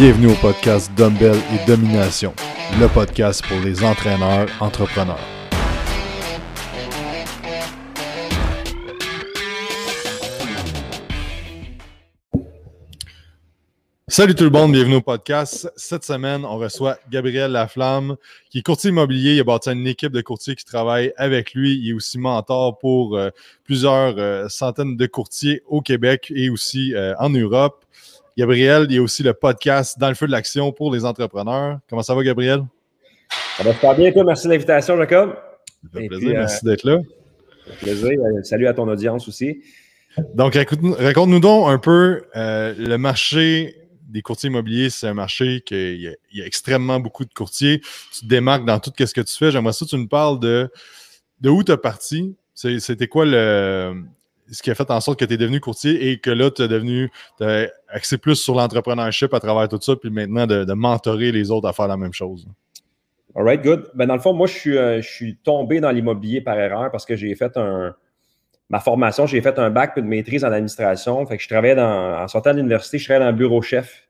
Bienvenue au podcast Dumbbell et Domination, le podcast pour les entraîneurs entrepreneurs. Salut tout le monde, bienvenue au podcast. Cette semaine, on reçoit Gabriel Laflamme, qui est courtier immobilier. Il a bâti une équipe de courtiers qui travaille avec lui. Il est aussi mentor pour euh, plusieurs euh, centaines de courtiers au Québec et aussi euh, en Europe. Gabriel, il y a aussi le podcast Dans le feu de l'action pour les entrepreneurs. Comment ça va, Gabriel? Ça va super bien, toi. Merci de l'invitation, Jacob. Ça fait plaisir, merci d'être là. Ça fait plaisir. Salut à ton audience aussi. Donc, raconte-nous donc un peu le marché des courtiers immobiliers, c'est un marché qu'il y, y, a extrêmement beaucoup de courtiers. Tu te démarques dans tout ce que tu fais. J'aimerais ça que tu nous parles de, de où tu as parti. C'était quoi le, ce qui a fait en sorte que tu es devenu courtier et que là, tu as devenu as axé plus sur l'entrepreneurship à travers tout ça, puis maintenant de, mentorer les autres à faire la même chose. All right, good. Ben, dans le fond, moi, je suis, euh, je suis tombé dans l'immobilier par erreur parce que j'ai fait un, ma formation, j'ai fait un bac puis une maîtrise en administration. Fait que je travaillais dans, en sortant de l'université, je travaillais dans le bureau chef.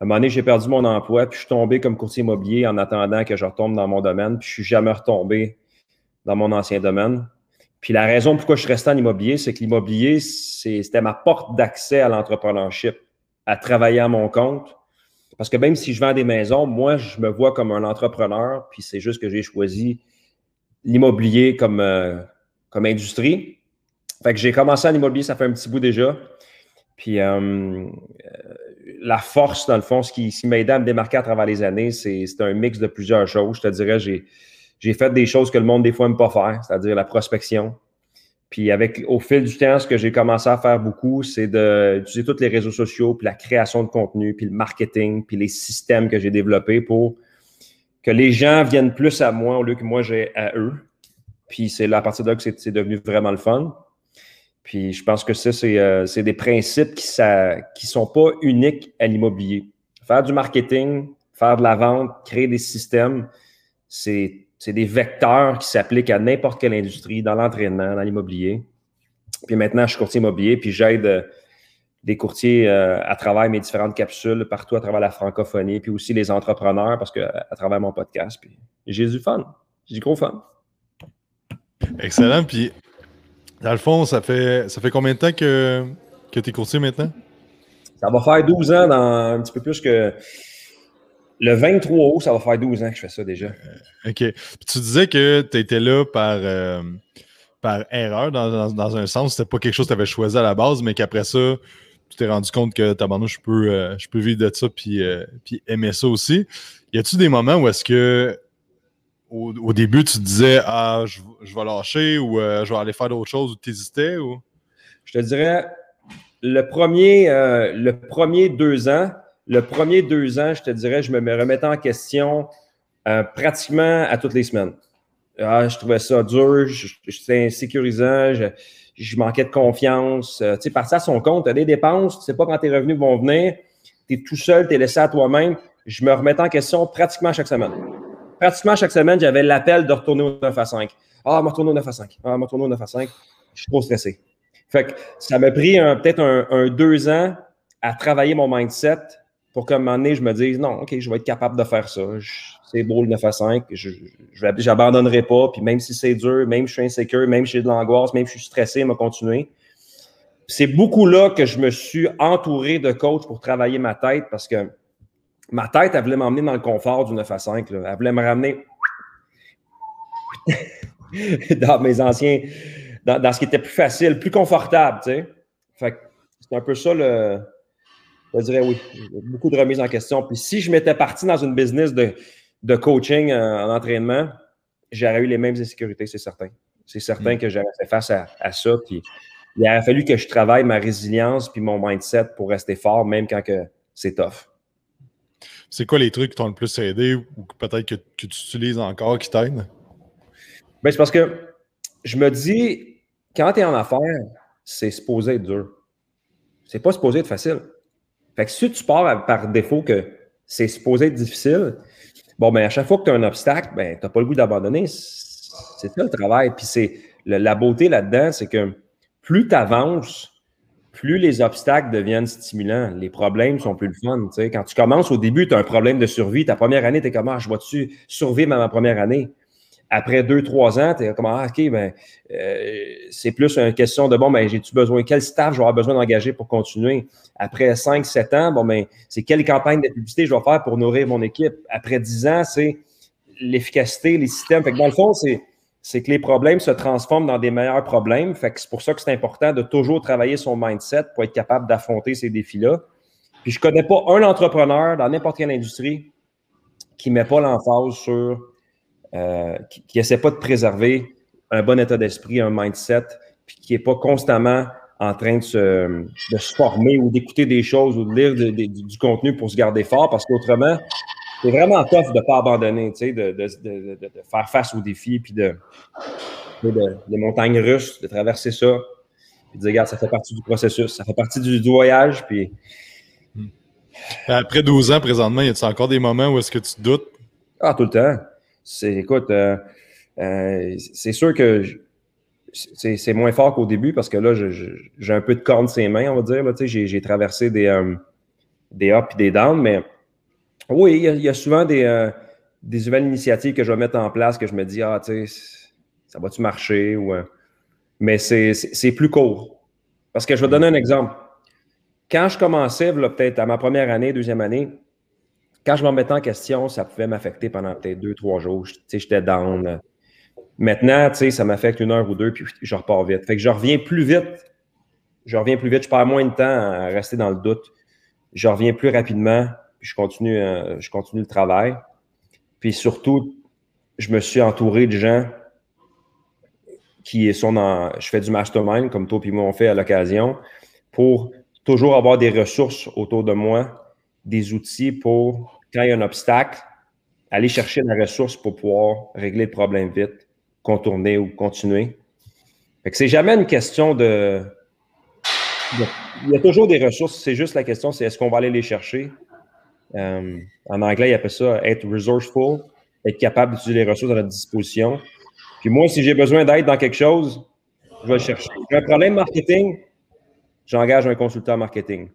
À un moment donné, j'ai perdu mon emploi, puis je suis tombé comme courtier immobilier en attendant que je retombe dans mon domaine, puis je suis jamais retombé dans mon ancien domaine. Puis la raison pourquoi je suis resté en immobilier, c'est que l'immobilier, c'était ma porte d'accès à l'entrepreneurship, à travailler à mon compte. Parce que même si je vends des maisons, moi, je me vois comme un entrepreneur, puis c'est juste que j'ai choisi l'immobilier comme, euh, comme industrie. Fait que j'ai commencé en immobilier, ça fait un petit bout déjà. Puis euh, la force, dans le fond, ce qui, m'a aidé à me démarquer à travers les années, c'est un mix de plusieurs choses. Je te dirais, j'ai fait des choses que le monde, des fois, n'aime pas faire, c'est-à-dire la prospection. Puis avec, au fil du temps, ce que j'ai commencé à faire beaucoup, c'est d'utiliser tous les réseaux sociaux, puis la création de contenu, puis le marketing, puis les systèmes que j'ai développés pour que les gens viennent plus à moi au lieu que moi j'ai à eux. Puis c'est là, à partir de là que c'est devenu vraiment le fun. Puis je pense que ça, c'est euh, des principes qui ne qui sont pas uniques à l'immobilier. Faire du marketing, faire de la vente, créer des systèmes, c'est des vecteurs qui s'appliquent à n'importe quelle industrie, dans l'entraînement, dans l'immobilier. Puis maintenant, je suis courtier immobilier, puis j'aide euh, des courtiers euh, à travers mes différentes capsules partout à travers la francophonie, puis aussi les entrepreneurs, parce que à travers mon podcast. Puis j'ai du fun. J'ai du gros fun. Excellent. Puis dans le fond, ça fait, ça fait combien de temps que, que tu es courtier maintenant? Ça va faire 12 ans, dans un petit peu plus que. Le 23 août, ça va faire 12 ans que je fais ça déjà. Euh, OK. Puis tu disais que tu étais là par, euh, par erreur, dans, dans, un sens. C'était pas quelque chose que tu avais choisi à la base, mais qu'après ça, tu t'es rendu compte que tabarnouche, je peux, euh, je peux vivre de ça puis, puis aimer ça aussi. Y a-tu des moments où est-ce que au, début, tu te disais Ah, je, vais lâcher ou euh, je vais aller faire d'autres choses ou tu hésitais ou? Je te dirais le premier, le premier deux ans, le premier deux ans, je te dirais, je me remettais en question euh, pratiquement à toutes les semaines. Ah, je trouvais ça dur, j'étais insécurisant, je, je, manquais de confiance. tu sais, partir à son compte, tu as des dépenses, tu sais pas quand tes revenus vont venir, tu es tout seul, tu es laissé à toi-même. Je me remettais en question pratiquement chaque semaine pratiquement chaque semaine, j'avais l'appel de retourner au 9 à 5. Ah, me retourner au 9 à 5. Ah, me retourner au 9 à 5. Je suis trop stressé. Fait que ça m'a pris peut-être un, deux ans à travailler mon mindset pour qu'à un moment donné, je me dise non, OK, je vais être capable de faire ça. C'est beau le 9 à 5. Je n'abandonnerai pas. Puis même si c'est dur, même si je suis insécure, même si j'ai de l'angoisse, même si je suis stressé, je vais continuer. C'est beaucoup là que je me suis entouré de coachs pour travailler ma tête parce que ma tête, elle voulait m'emmener dans le confort du 9 à 5. Elle voulait me ramener dans mes anciens, dans, ce qui était plus facile, plus confortable, tu sais. C'est un peu ça le. Je dirais oui. Beaucoup de remises en question. Puis si je m'étais parti dans une business de, de coaching euh, en, entraînement, j'aurais eu les mêmes insécurités, c'est certain. C'est certain mm. que j'aurais fait face à, à, ça. Puis il aurait fallu que je travaille ma résilience puis mon mindset pour rester fort, même quand que c'est tough. C'est quoi les trucs qui t'ont le plus aidé ou peut-être que, tu utilises encore qui t'aident? Ben, c'est parce que je me dis, quand tu es en affaires, c'est supposé être dur. C'est pas supposé être facile. Fait que si tu pars par défaut que c'est supposé être difficile, bon, ben, à chaque fois que tu as un obstacle, ben, tu n'as pas le goût d'abandonner. C'est ça le travail. Puis c'est la beauté là-dedans, c'est que plus tu avances, plus les obstacles deviennent stimulants, les problèmes sont plus le fun. Quand tu commences au début, tu as un problème de survie. Ta première année, tu es comme, ah, je vois-tu survivre à ma première année? Après deux, trois ans, tu es comme, ah, OK, ben, euh, c'est plus une question de, bon, ben, j'ai-tu besoin, quel staff je vais avoir besoin d'engager pour continuer? Après cinq, sept ans, bon, ben, c'est quelle campagne de publicité je vais faire pour nourrir mon équipe? Après dix ans, c'est l'efficacité, les systèmes. Fait que dans le fond, c'est c'est que les problèmes se transforment dans des meilleurs problèmes. Fait que c'est pour ça que c'est important de toujours travailler son mindset pour être capable d'affronter ces défis-là. Puis je ne connais pas un entrepreneur dans n'importe quelle industrie qui ne met pas l'emphase sur, euh, qui n'essaie pas de préserver un bon état d'esprit, un mindset, puis qui n'est pas constamment en train de se, former ou d'écouter des choses ou de lire du contenu pour se garder fort, parce qu'autrement, c'est vraiment tough de ne pas abandonner, tu sais, de, de, de, faire face aux défis, puis de, les montagnes russes, de traverser ça, puis de dire, regarde, ça fait partie du processus, ça fait partie du, voyage, puis. Hmm. Après 12 ans, présentement, y a-t-il encore des moments où est-ce que tu doutes? Ah, tout le temps. C'est, écoute, euh, euh, c'est sûr que c'est, moins fort qu'au début parce que là, j'ai un peu de corne ses mains, on va dire. J'ai, traversé des, euh, des ups et des downs, mais oui, il y, a, souvent des, nouvelles initiatives que je vais mettre en place que je me dis, ah, tu sais, ça va-tu marcher? Mais c'est plus court. Parce que je vais donner un exemple. Quand je commençais, peut-être à ma première année, deuxième année, quand je m'en mettais en question, ça pouvait m'affecter pendant peut-être deux, trois jours. J'étais down. Maintenant, ça m'affecte une heure ou deux, puis je repars vite. Fait que je reviens plus vite. Je reviens plus vite. Je perds moins de temps à rester dans le doute. Je reviens plus rapidement je continue, euh, je continue le travail. Puis surtout, je me suis entouré de gens qui sont dans. Je fais du mastermind, comme toi et moi on fait à l'occasion, pour toujours avoir des ressources autour de moi, des outils pour, quand il y a un obstacle, aller chercher la ressource pour pouvoir régler le problème vite, contourner ou continuer. Fait que c'est jamais une question de. Il y a toujours des ressources, c'est juste la question, c'est est-ce qu'on va aller les chercher? Euh, en anglais, il appelle ça être resourceful, être capable d'utiliser les ressources à notre disposition. Puis moi, si j'ai besoin d'aide dans quelque chose, je vais le chercher. J'ai un problème marketing, j'engage un consultant marketing.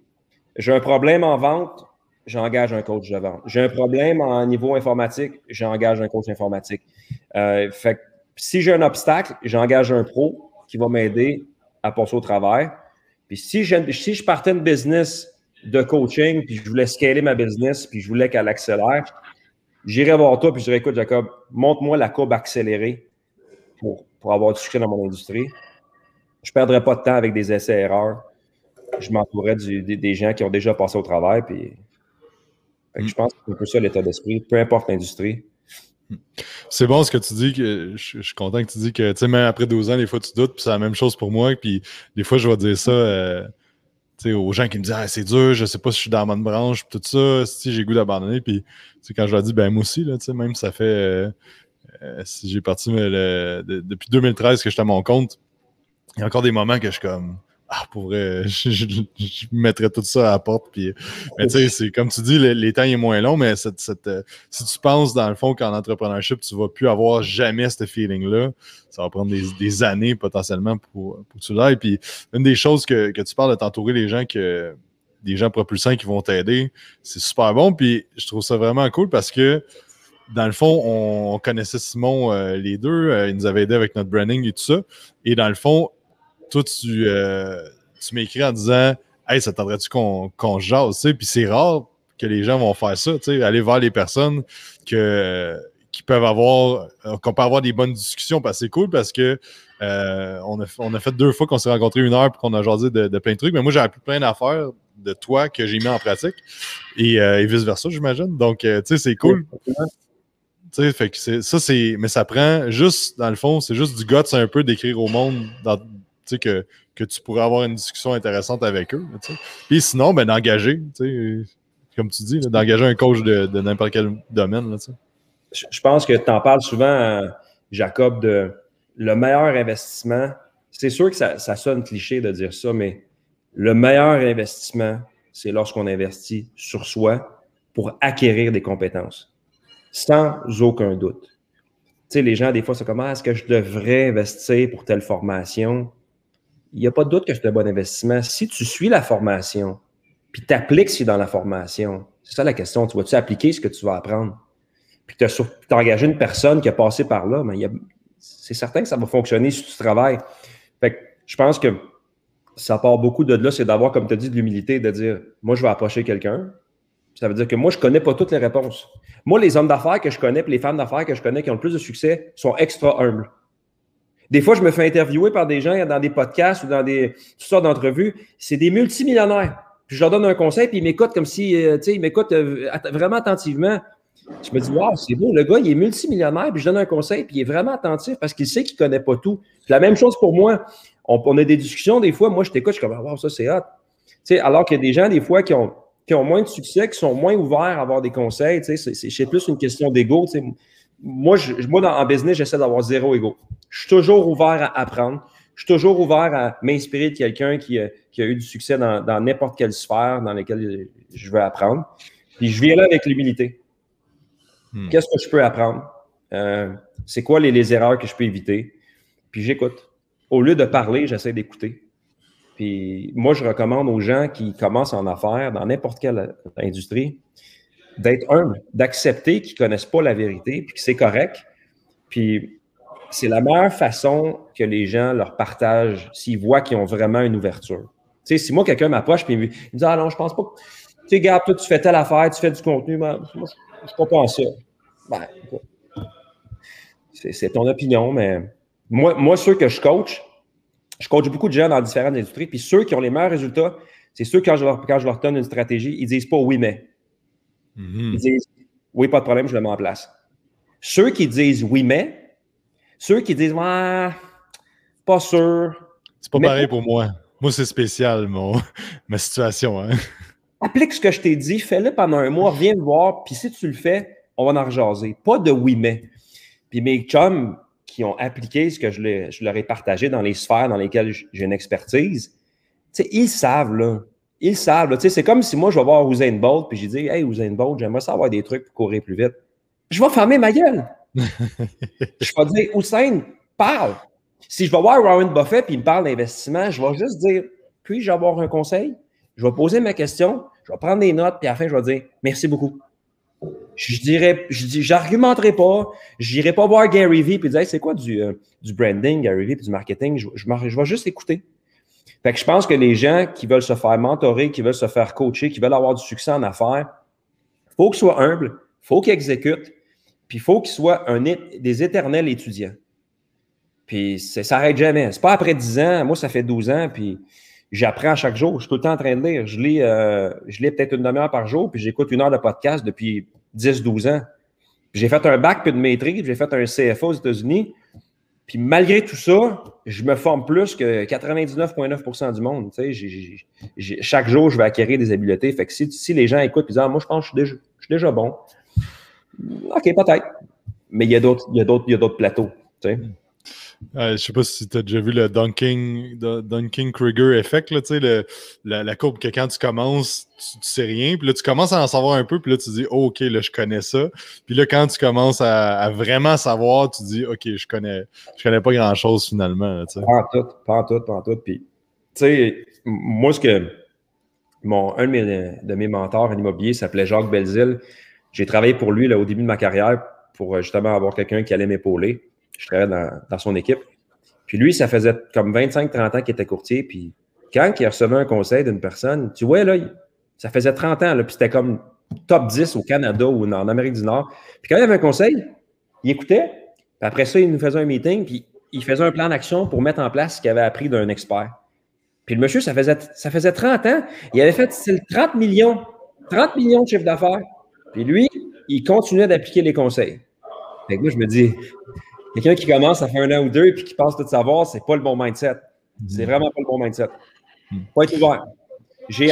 J'ai un problème en vente, j'engage un coach de. J'ai un problème en niveau informatique, j'engage un coach informatique. Euh, fait si j'ai un obstacle, j'engage un pro qui va m'aider à passer au travail. Puis si je, si je partais de business de coaching, puis je voulais scaler ma business, puis je voulais qu'elle accélère, j'irais voir toi, puis je dirais, écoute, Jacob, montre-moi la courbe accélérée pour, pour avoir du succès dans mon industrie. Je ne perdrais pas de temps avec des essais-erreurs. Je m'entourais des, gens qui ont déjà passé au travail, puis je pense que c'est un peu ça l'état d'esprit, peu importe l'industrie. C'est bon ce que tu dis, que je, suis content que tu dis que, tu sais, même après 12 ans, des fois, tu doutes, puis c'est la même chose pour moi, puis des fois, je vais dire ça, euh, aux gens qui me disent ah, c'est dur, je sais pas si je suis dans la bonne branche, tout ça, si j'ai goût d'abandonner. Puis quand je leur dis, ben moi aussi, là, même ça fait euh, euh, si j'ai parti depuis 2013 que j'étais à mon compte, il y a encore des moments que je suis comme ah, je, mettrais tout ça à la porte. Puis, mais tu sais, comme tu dis, les, temps est moins long, mais cette, euh, si tu penses dans le fond qu'en entrepreneurship, tu ne vas plus avoir jamais ce feeling-là, ça va prendre des, années potentiellement pour, pour que tu l'ailles. Puis une des choses que, tu parles de t'entourer les gens que des gens propulsants qui vont t'aider, c'est super bon. Puis je trouve ça vraiment cool parce que dans le fond, on, connaissait Simon euh, les deux. Euh, il nous avait aidé avec notre branding et tout ça. Et dans le fond, toi, tu, euh, tu m'écris en disant Hey, ça t'aiderait-tu qu'on qu jase? Puis c'est rare que les gens vont faire ça, aller voir les personnes que, qui peuvent avoir, euh, qu'on peut avoir des bonnes discussions. Parce c'est cool parce que euh, on, a, on, a, fait deux fois qu'on s'est rencontrés une heure et qu'on a jasé de, plein de trucs. Mais moi, j'ai appris plein d'affaires de toi que j'ai mis en pratique et, vice-versa, j'imagine. Donc, tu sais, c'est cool. fait que ça, c'est. Mais ça prend juste, dans le fond, c'est juste du guts un peu d'écrire au monde dans, que, que tu pourrais avoir une discussion intéressante avec eux. Puis sinon, ben, d'engager, comme tu dis, d'engager un coach de, n'importe quel domaine. je pense que tu en parles souvent, Jacob, de le meilleur investissement. C'est sûr que ça, ça sonne cliché de dire ça, mais le meilleur investissement, c'est lorsqu'on investit sur soi pour acquérir des compétences, sans aucun doute. Tu sais, les gens, des fois, c'est comment ah, est-ce que je devrais investir pour telle formation? Il n'y a pas de doute que c'est un bon investissement. Si tu suis la formation, puis tu appliques ce dans la formation, c'est ça la question. Tu vas-tu appliquer ce que tu vas apprendre? Puis tu as, engagé une personne qui a passé par là, mais c'est certain que ça va fonctionner si tu travailles. Fait que je pense que ça part beaucoup de là, c'est d'avoir, comme tu as dit, de l'humilité, de dire moi, je vais approcher quelqu'un. Ça veut dire que moi, je ne connais pas toutes les réponses. Moi, les hommes d'affaires que je connais, puis les femmes d'affaires que je connais qui ont le plus de succès sont extra humbles. Des fois, je me fais interviewer par des gens dans des podcasts ou dans des toutes sortes d'entrevues. C'est des multimillionnaires. Puis je leur donne un conseil, puis ils m'écoutent comme si, euh, ils m'écoutent euh, vraiment attentivement. Je me dis, waouh, c'est beau, le gars, il est multimillionnaire, puis je donne un conseil, puis il est vraiment attentif parce qu'il sait qu'il ne connaît pas tout. la même chose pour moi. On, a des discussions, des fois, moi, je t'écoute, je suis comme, waouh, ça, c'est hot. Tu alors qu'il y a des gens, des fois, qui ont, moins de succès, qui sont moins ouverts à avoir des conseils, c'est plus une question d'ego. Moi, je, moi dans, en business, j'essaie d'avoir zéro ego. Je suis toujours ouvert à apprendre. Je suis toujours ouvert à m'inspirer de quelqu'un qui, a eu du succès dans n'importe quelle sphère dans laquelle je veux apprendre. Puis je viens là avec l'humilité. Hmm. Qu'est-ce que je peux apprendre? Euh, c'est quoi les, erreurs que je peux éviter? Puis j'écoute. Au lieu de parler, j'essaie d'écouter. Puis moi, je recommande aux gens qui commencent en affaires, dans n'importe quelle industrie, d'être humble, d'accepter qu'ils ne connaissent pas la vérité, puis que c'est correct. Puis c'est la meilleure façon que les gens leur partagent s'ils voient qu'ils ont vraiment une ouverture. Tu sais, si moi, quelqu'un m'approche et me dit Ah non, je pense pas. Tu sais, regarde, toi, tu fais telle affaire, tu fais du contenu, moi, je comprends ça. Ben, c'est ton opinion, mais moi, moi, ceux que je coach, je coach beaucoup de gens dans différentes industries, puis ceux qui ont les meilleurs résultats, c'est ceux, quand je, leur, quand je leur donne une stratégie, ils disent pas oui, mais. Mm-hmm. Ils disent oui, pas de problème, je le mets en place. Ceux qui disent oui, mais, ceux qui disent ouais, pas sûr. C'est pas pareil pour moi. Moi, c'est spécial, mon, ma situation. Hein? applique ce que je t'ai dit, fais-le pendant un mois, viens me voir, puis si tu le fais, on va en rejaser. Pas de oui, mais. Puis mes chums qui ont appliqué ce que je, je leur ai partagé dans les sphères dans lesquelles j'ai une expertise, ils savent, là. Ils savent, C'est comme si moi, je vais voir Usain Bolt, puis j'ai dit, Hey, Usain Bolt, j'aimerais savoir des trucs pour courir plus vite. Je vais fermer ma gueule. je vais dire, Usain, parle. Si je vais voir Warren Buffett, puis il me parle d'investissement, je vais juste dire, puis-je avoir un conseil? Je vais poser ma question, je vais prendre des notes, puis à la fin, je vais dire merci beaucoup. Je dirais, je dis, j'argumenterai pas, je n'irai pas voir Gary Vee puis dire c'est quoi du, euh, du branding, Gary Vee, puis du marketing, je, je, je, vais juste écouter. Fait que je pense que les gens qui veulent se faire mentorer, qui veulent se faire coacher, qui veulent avoir du succès en affaires, il faut qu'ils soient humbles, il faut qu'ils exécutent, puis il faut qu'ils soient des éternels étudiants. Puis ça s'arrête jamais. C'est pas après 10 ans, moi ça fait 12 ans, puis j'apprends chaque jour. Je suis tout le temps en train de lire. Je lis, euh, je lis peut-être une demi-heure par jour, puis j'écoute une heure de podcast depuis 10-12 ans. J'ai fait un bac puis de maîtrise, j'ai fait un CFA aux États-Unis. Puis malgré tout ça, je me forme plus que 99,9% du monde. chaque jour, je vais acquérir des habiletés. Fait que si, les gens écoutent et disent ah, Moi, je pense que je suis déjà, bon. OK, peut-être. Mais il y a d'autres plateaux. Je je sais pas si tu as déjà vu le Dunking, Dunking Krieger effect, là, le, la, courbe que quand tu commences, tu, tu, sais rien, puis là tu commences à en savoir un peu, puis là tu dis oh, OK, là je connais ça. Puis là, quand tu commences à, vraiment savoir, tu dis OK, je connais, je connais pas grand-chose finalement. pas en tout, pas en tout, pas en tout. Puis, tu sais, moi, ce que mon, un de mes, de mes mentors en immobilier s'appelait Jacques Belzile. J'ai travaillé pour lui là, au début de ma carrière pour justement avoir quelqu'un qui allait m'épauler je travaillais dans, son équipe. Puis lui, ça faisait comme 25-30 ans qu'il était courtier. Puis quand il recevait un conseil d'une personne, tu vois, là, ça faisait 30 ans, puis c'était comme top 10 au Canada ou en Amérique du Nord. Puis quand il avait un conseil, il écoutait. Puis après ça, il nous faisait un meeting, puis il faisait un plan d'action pour mettre en place ce qu'il avait appris d'un expert. Puis le monsieur, ça faisait, ça faisait 30 ans. Il avait fait 30 millions, 30 millions de chiffre d'affaires. Puis lui, il continuait d'appliquer les conseils. Fait que moi, je me dis, Quelqu'un qui commence, ça fait un an ou deux, et puis qui pense tout savoir, c'est pas le bon mindset. C'est vraiment pas le bon mindset. Faut être ouvert. J'ai. Je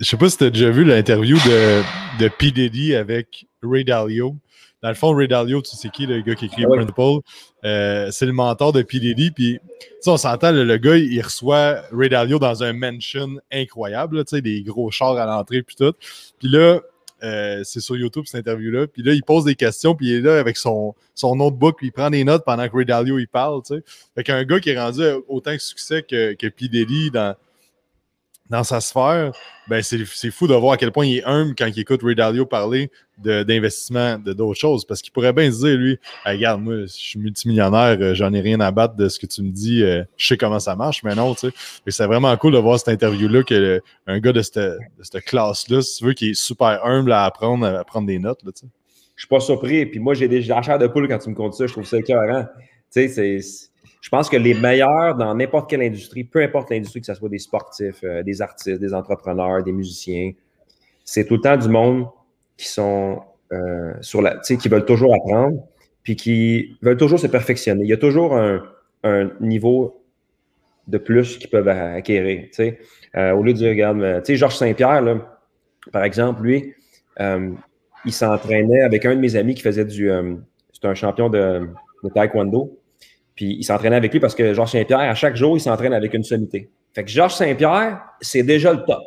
sais pas si tu as déjà vu l'interview de, de P. Diddy avec Ray Dalio. Dans le fond, Ray Dalio, tu sais qui, le gars qui écrit ah Principle, euh, c'est le mentor de P. Diddy. Puis, on s'entend, le, gars, il reçoit Ray Dalio dans un mansion incroyable, sais, des gros chars à l'entrée, puis tout. Puis là, euh, c'est sur YouTube, cette interview-là. Puis là, il pose des questions, puis il est là avec son, son notebook, puis il prend des notes pendant que Ray Dalio, il parle, tu sais. Fait qu'un gars qui est rendu autant de succès que, que P. dans, dans sa sphère, ben c'est fou de voir à quel point il est humble quand il écoute Ray Dalio parler d'investissement, de d'autres choses. Parce qu'il pourrait bien se dire, lui, regarde, moi, je suis multimillionnaire, euh, j'en ai rien à battre de ce que tu me dis, euh, je sais comment ça marche, mais non, tu sais. C'est vraiment cool de voir cette interview-là que un gars de cette, classe-là, si tu veux, qui est super humble à apprendre, à prendre des notes, là, tu sais. Je suis pas surpris. Puis moi, j'ai des la chair de poule quand tu me comptes ça. Je trouve ça écœurant. Tu sais, c'est je pense que les meilleurs dans n'importe quelle industrie, peu importe l'industrie, que ce soit des sportifs, euh, des artistes, des entrepreneurs, des musiciens, c'est tout le temps du monde qui sont euh, sur la, qui veulent toujours apprendre, puis qui veulent toujours se perfectionner. Il y a toujours un, niveau de plus qu'ils peuvent acquérir. Euh, au lieu de dire, regarde, tu sais, Georges Saint-Pierre, par exemple, lui, il s'entraînait avec un de mes amis qui faisait du. c'est un champion de taekwondo. Puis il s'entraînait avec lui parce que Georges Saint-Pierre, à chaque jour, il s'entraîne avec une sommité. Fait que Georges Saint-Pierre, c'est déjà le top.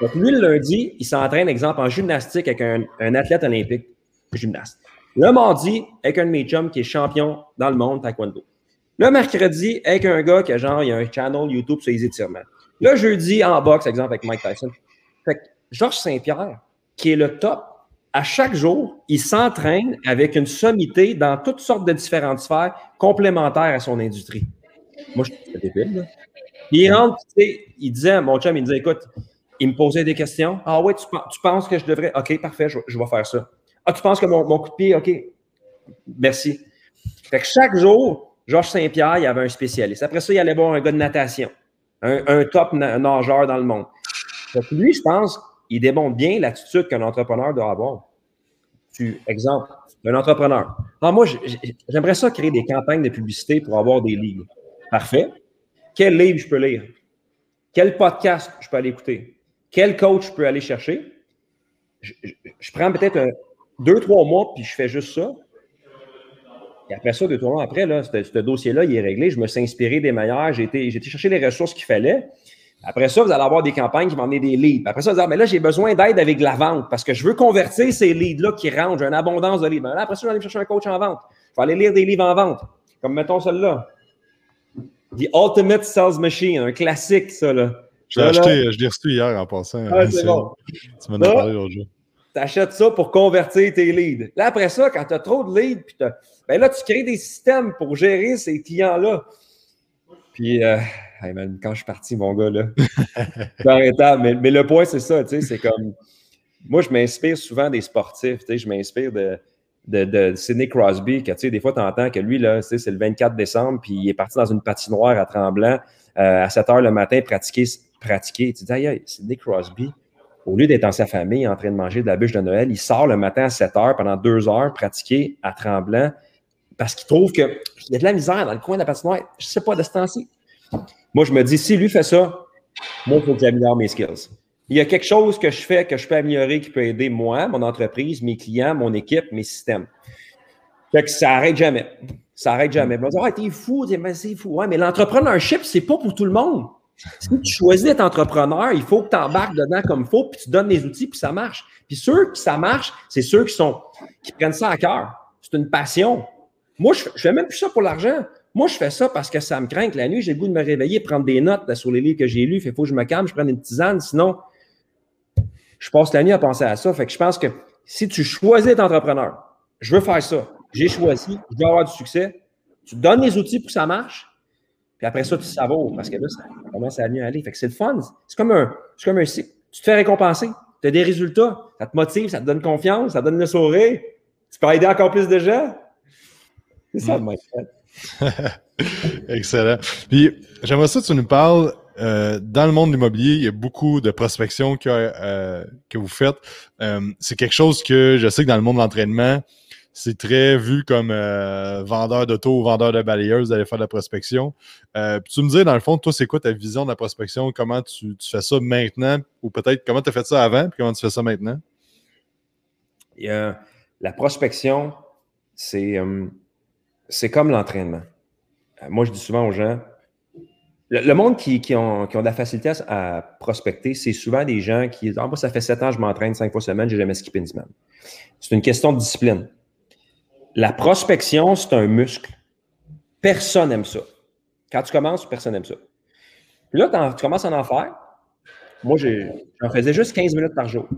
Donc lui, le lundi, il s'entraîne, exemple, en gymnastique avec un, athlète olympique, gymnaste. Le mardi, avec un de mes chums qui est champion dans le monde taekwondo. Le mercredi, avec un gars qui a genre, il a un channel YouTube sur les étirements. Le jeudi, en boxe, exemple, avec Mike Tyson. Fait que Georges Saint-Pierre, qui est le top à chaque jour, il s'entraîne avec une sommité dans toutes sortes de différentes sphères complémentaires à son industrie. Moi, je trouve ça débile. Il rentre, tu sais, il disait, mon chum, il disait, écoute, il me posait des questions. Ah ouais, tu, penses que je devrais? OK, parfait, je, vais faire ça. Ah, tu penses que mon, coup de pied, OK. Merci. Fait que chaque jour, Georges Saint-Pierre, il y avait un spécialiste. Après ça, il allait voir un gars de natation, un, top nageur dans le monde. Que lui, je pense, il démontre bien l'attitude qu'un entrepreneur doit avoir. Exemple, un entrepreneur. Ah, moi, j'aimerais ça créer des campagnes de publicité pour avoir des livres. Parfait. Quel livre je peux lire? Quel podcast je peux aller écouter? Quel coach je peux aller chercher? Je, prends peut-être deux, trois mois, puis je fais juste ça. Et après ça, deux, trois mois après, ce, dossier-là, il est réglé. Je me suis inspiré des meilleurs. J'ai été, été chercher les ressources qu'il fallait. Après ça, vous allez avoir des campagnes qui vont amener des leads. Après ça, vous allez dire, mais là, j'ai besoin d'aide avec la vente parce que je veux convertir ces leads-là qui rentrent. J'ai une abondance de leads. Ben après ça, je vais aller chercher un coach en vente. Je vais aller lire des livres en vente. Comme mettons celui-là. The Ultimate Sales Machine, un classique, ça, là. Je l'ai acheté, je l'ai reçu hier en passant. Ah, c'est bon. Tu m'en as parlé l'autre jour. Tu achètes ça pour convertir tes leads. Là, après ça, quand tu as trop de leads, puis ben là, tu crées des systèmes pour gérer ces clients-là. Puis, euh, quand je suis parti, mon gars, là, mais, mais, le point, c'est ça, tu sais, c'est comme. Moi, je m'inspire souvent des sportifs, tu sais, je m'inspire de, de, Sidney Crosby, que, tu sais, des fois, tu entends que lui, là, c'est le 24 décembre, puis il est parti dans une patinoire à Tremblant euh, à 7 h le matin, pratiquer, pratiquer. Tu dis, aïe, Sidney Crosby, au lieu d'être dans sa famille en train de manger de la bûche de Noël, il sort le matin à 7 h pendant deux heures, pratiquer à Tremblant, parce qu'il trouve qu'il y a de la misère dans le coin de la patinoire. Je ne sais pas de ce temps-ci. Moi, je me dis, si lui fait ça, moi, il faut que j'améliore mes skills. Il y a quelque chose que je fais, que je peux améliorer, qui peut aider moi, mon entreprise, mes clients, mon équipe, mes systèmes. Fait ça n'arrête jamais. Ça n'arrête jamais. On va dire, ah, t'es fou, c'est fou. Ouais, mais l'entrepreneurship, c'est pas pour tout le monde. Si tu choisis d'être entrepreneur, il faut que tu embarques dedans comme il faut, puis tu donnes les outils, puis ça marche. Puis ceux qui ça marche, c'est ceux qui sont qui prennent ça à cœur. C'est une passion. Moi, je ne fais même plus ça pour l'argent. Moi, je fais ça parce que ça me craint que la nuit, j'ai le goût de me réveiller, prendre des notes sur les livres que j'ai lus. Il faut que je me calme, je prenne une tisane. Sinon, je passe la nuit à penser à ça. Fait que je pense que si tu choisis d'être entrepreneur, je veux faire ça, j'ai choisi, je veux avoir du succès, tu donnes les outils pour que ça marche, puis après ça, tu savoures parce que là, ça commence à mieux aller. Fait que c'est le fun. C'est comme un, c'est comme un Tu te fais récompenser, tu as des résultats, ça te motive, ça te donne confiance, ça te donne le sourire, tu peux aider encore plus de gens. C'est ça le mindset. Excellent. Puis, j'aimerais ça que tu nous parles. Euh, dans le monde de l'immobilier, il y a beaucoup de prospection que, euh, vous faites. Euh, c'est quelque chose que je sais que dans le monde de l'entraînement, c'est très vu comme vendeur d'auto ou vendeur de balayeuses d'aller faire de la prospection. tu me dis, dans le fond, toi, c'est quoi ta vision de la prospection? Comment tu, tu fais ça maintenant? Ou peut-être comment tu as fait ça avant, puis comment tu fais ça maintenant? la prospection, c'est c'est comme l'entraînement. Euh, moi, je dis souvent aux gens, le, monde qui, ont, de la facilité à, prospecter, c'est souvent des gens qui disent Ah, moi, ça fait sept ans, je m'entraîne cinq fois semaine, j'ai jamais skippé une semaine. C'est une question de discipline. La prospection, c'est un muscle. Personne n'aime ça. Quand tu commences, personne n'aime ça. Puis là, tu commences à en faire. Moi, j'en faisais juste 15 minutes par jour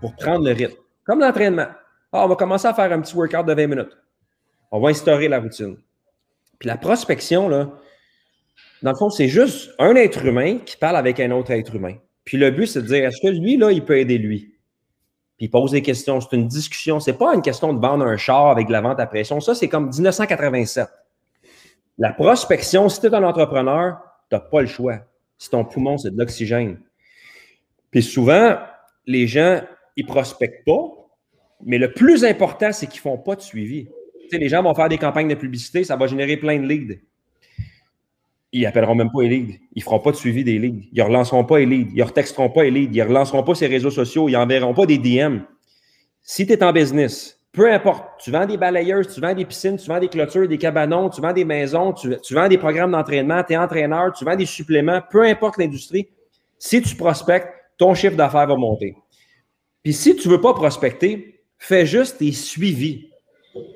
pour prendre le rythme. Comme l'entraînement. Ah, on va commencer à faire un petit workout de 20 minutes. On va instaurer la routine. Puis la prospection, là, dans le fond, c'est juste un être humain qui parle avec un autre être humain. Puis le but, c'est de dire, est-ce que lui, là, il peut aider lui? Puis il pose des questions. C'est une discussion. C'est pas une question de vendre un char avec de la vente à pression. Ça, c'est comme 1987. La prospection, si tu es un entrepreneur, tu n'as pas le choix. Si ton poumon, c'est de l'oxygène. Puis souvent, les gens, ils prospectent pas, mais le plus important, c'est qu'ils ne font pas de suivi. Tu les gens vont faire des campagnes de publicité, ça va générer plein de leads ils n'appelleront même pas les leads. Ils ne feront pas de suivi des leads. Ils ne relanceront pas les leads. Ils ne retexteront pas leads. Ils ne relanceront pas ses réseaux sociaux. Ils n'enverront pas des DM. Si tu es en business, peu importe, tu vends des balayeuses, tu vends des piscines, tu vends des clôtures, des cabanons, tu vends des maisons, tu, vends des programmes d'entraînement, tu es entraîneur, tu vends des suppléments, peu importe l'industrie, si tu prospectes, ton chiffre d'affaires va monter. Puis si tu ne veux pas prospecter, fais juste tes suivis.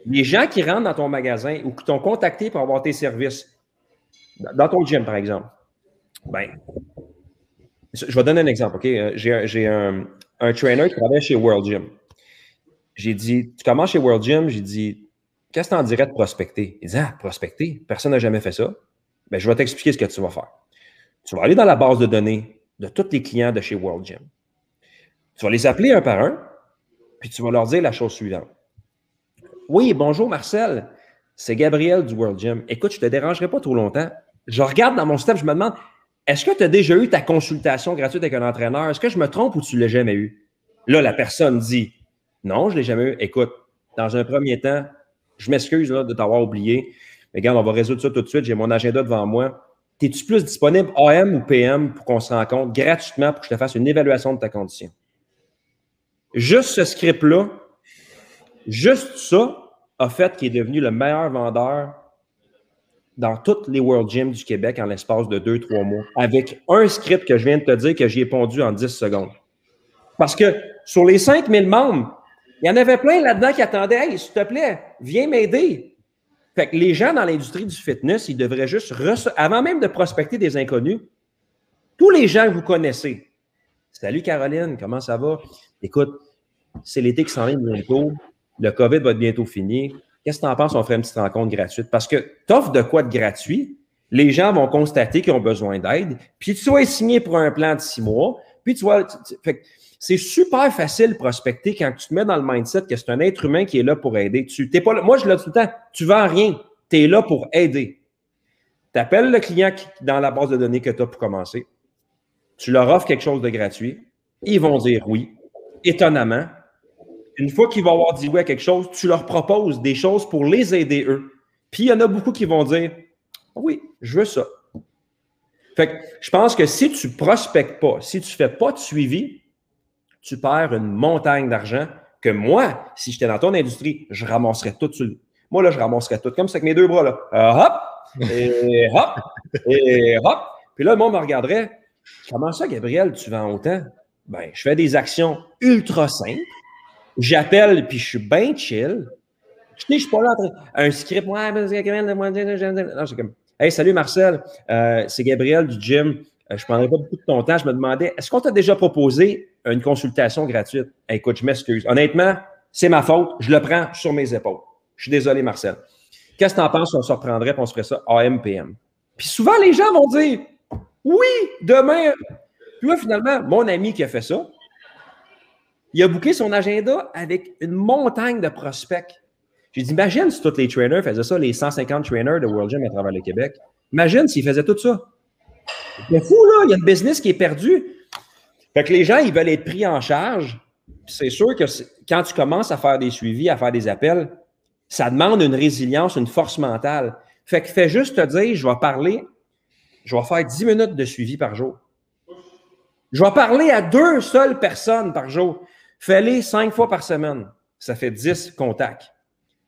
Les gens qui rentrent dans ton magasin ou qui t'ont contacté pour avoir tes services, dans ton gym, par exemple, ben, je vais donner un exemple? Euh, j'ai un, un, trainer qui travaille chez World Gym. J'ai dit, tu commences chez World Gym, j'ai dit, qu'est-ce que tu en dirais de prospecter? Il dit, ah, prospecter? Personne n'a jamais fait ça. Ben, je vais t'expliquer ce que tu vas faire. Tu vas aller dans la base de données de tous les clients de chez World Gym. Tu vas les appeler un par un, puis tu vas leur dire la chose suivante. Oui, bonjour Marcel, c'est Gabriel du World Gym. Écoute, je ne te dérangerai pas trop longtemps je regarde dans mon système, je me demande, est-ce que tu as déjà eu ta consultation gratuite avec un entraîneur? Est-ce que je me trompe ou tu ne l'as jamais eu? Là, la personne dit, non, je ne l'ai jamais eu. Écoute, dans un premier temps, je m'excuse de t'avoir oublié. Mais regarde, on va résoudre ça tout de suite. J'ai mon agenda devant moi. Es-tu plus disponible AM ou PM pour qu'on se rencontre gratuitement pour que je te fasse une évaluation de ta condition? Juste ce script-là, juste ça, a fait qu'il est devenu le meilleur vendeur dans toutes les World Gyms du Québec en l'espace de deux, trois mois, avec un script que je viens de te dire que j'y ai pondu en 10 secondes. Parce que sur les 5000 membres, il y en avait plein là-dedans qui attendaient Hey, s'il te plaît, viens m'aider. Fait que les gens dans l'industrie du fitness, ils devraient juste, avant même de prospecter des inconnus, tous les gens que vous connaissez. Salut Caroline, comment ça va? Écoute, c'est l'été qui s'en vient bientôt. Le COVID va être bientôt fini. Qu'est-ce que tu en penses? On ferait une petite rencontre gratuite. Parce que tu offres de quoi de gratuit, les gens vont constater qu'ils ont besoin d'aide, puis tu vas signer pour un plan de six mois, puis tu vois. c'est super facile prospecter quand tu te mets dans le mindset que c'est un être humain qui est là pour aider. Tu, t'es pas moi, je dis tout le temps, tu vends rien. Tu es là pour aider. Tu appelles le client dans la base de données que tu as pour commencer. Tu leur offres quelque chose de gratuit. Ils vont dire oui. Étonnamment, une fois qu'ils vont avoir dit oui à quelque chose, tu leur proposes des choses pour les aider eux. Puis il y en a beaucoup qui vont dire Oui, je veux ça. Fait que je pense que si tu ne prospectes pas, si tu ne fais pas de suivi, tu perds une montagne d'argent que moi, si j'étais dans ton industrie, je ramasserais tout sur Moi, là, je ramasserais tout, comme ça avec mes deux bras, là. Euh, hop, et hop, et hop. Puis là, le monde me regarderait. Comment ça, Gabriel, tu vends autant? Ben, je fais des actions ultra simples J'appelle, puis je suis bien chill. Je ne suis pas là. Un script, ouais, Non, c'est comme, hey, salut Marcel, euh, c'est Gabriel du gym. Euh, je ne prendrai pas beaucoup de ton temps. Je me demandais, est-ce qu'on t'a déjà proposé une consultation gratuite? écoute, je m'excuse. Honnêtement, c'est ma faute. Je le prends sur mes épaules. Je suis désolé, Marcel. Qu'est-ce que tu en penses on se reprendrait et on se ferait ça AMPM? Puis souvent, les gens vont dire Oui, demain. Puis moi, finalement, mon ami qui a fait ça, il a booké son agenda avec une montagne de prospects. J'ai dit, imagine si tous les trainers faisaient ça, les 150 trainers de World Gym à travers le Québec. Imagine s'ils faisaient tout ça. C'est fou, là. Il y a une business qui est perdu. Fait que les gens, ils veulent être pris en charge. C'est sûr que quand tu commences à faire des suivis, à faire des appels, ça demande une résilience, une force mentale. Fait que fais juste te dire, je vais parler, je vais faire 10 minutes de suivi par jour. Je vais parler à deux seules personnes par jour. Fais-les cinq fois par semaine. Ça fait dix contacts.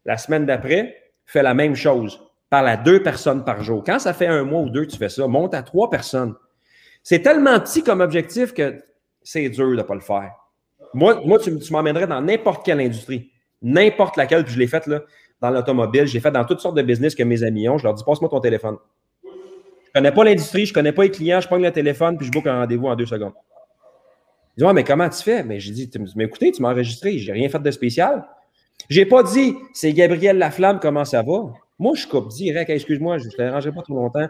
La semaine d'après, fais la même chose. Parle à deux personnes par jour. Quand ça fait un mois ou deux tu fais ça, monte à trois personnes. C'est tellement petit comme objectif que c'est dur de ne pas le faire. Moi, moi tu, m'emmènerais dans n'importe quelle industrie, n'importe laquelle, puis je l'ai fait là, dans l'automobile, j'ai fait dans toutes sortes de business que mes amis ont. Je leur dis, passe-moi ton téléphone. Je ne connais pas l'industrie, je ne connais pas les clients, je prends le téléphone, puis je book un rendez-vous en deux secondes. Ils disent, mais comment tu fais? Mais j'ai dit, mais écoutez, tu m'as enregistré, j'ai rien fait de spécial. J'ai pas dit, c'est Gabriel Laflamme, comment ça va? Moi, je coupe direct, excuse-moi, je ne te dérangerai pas trop longtemps.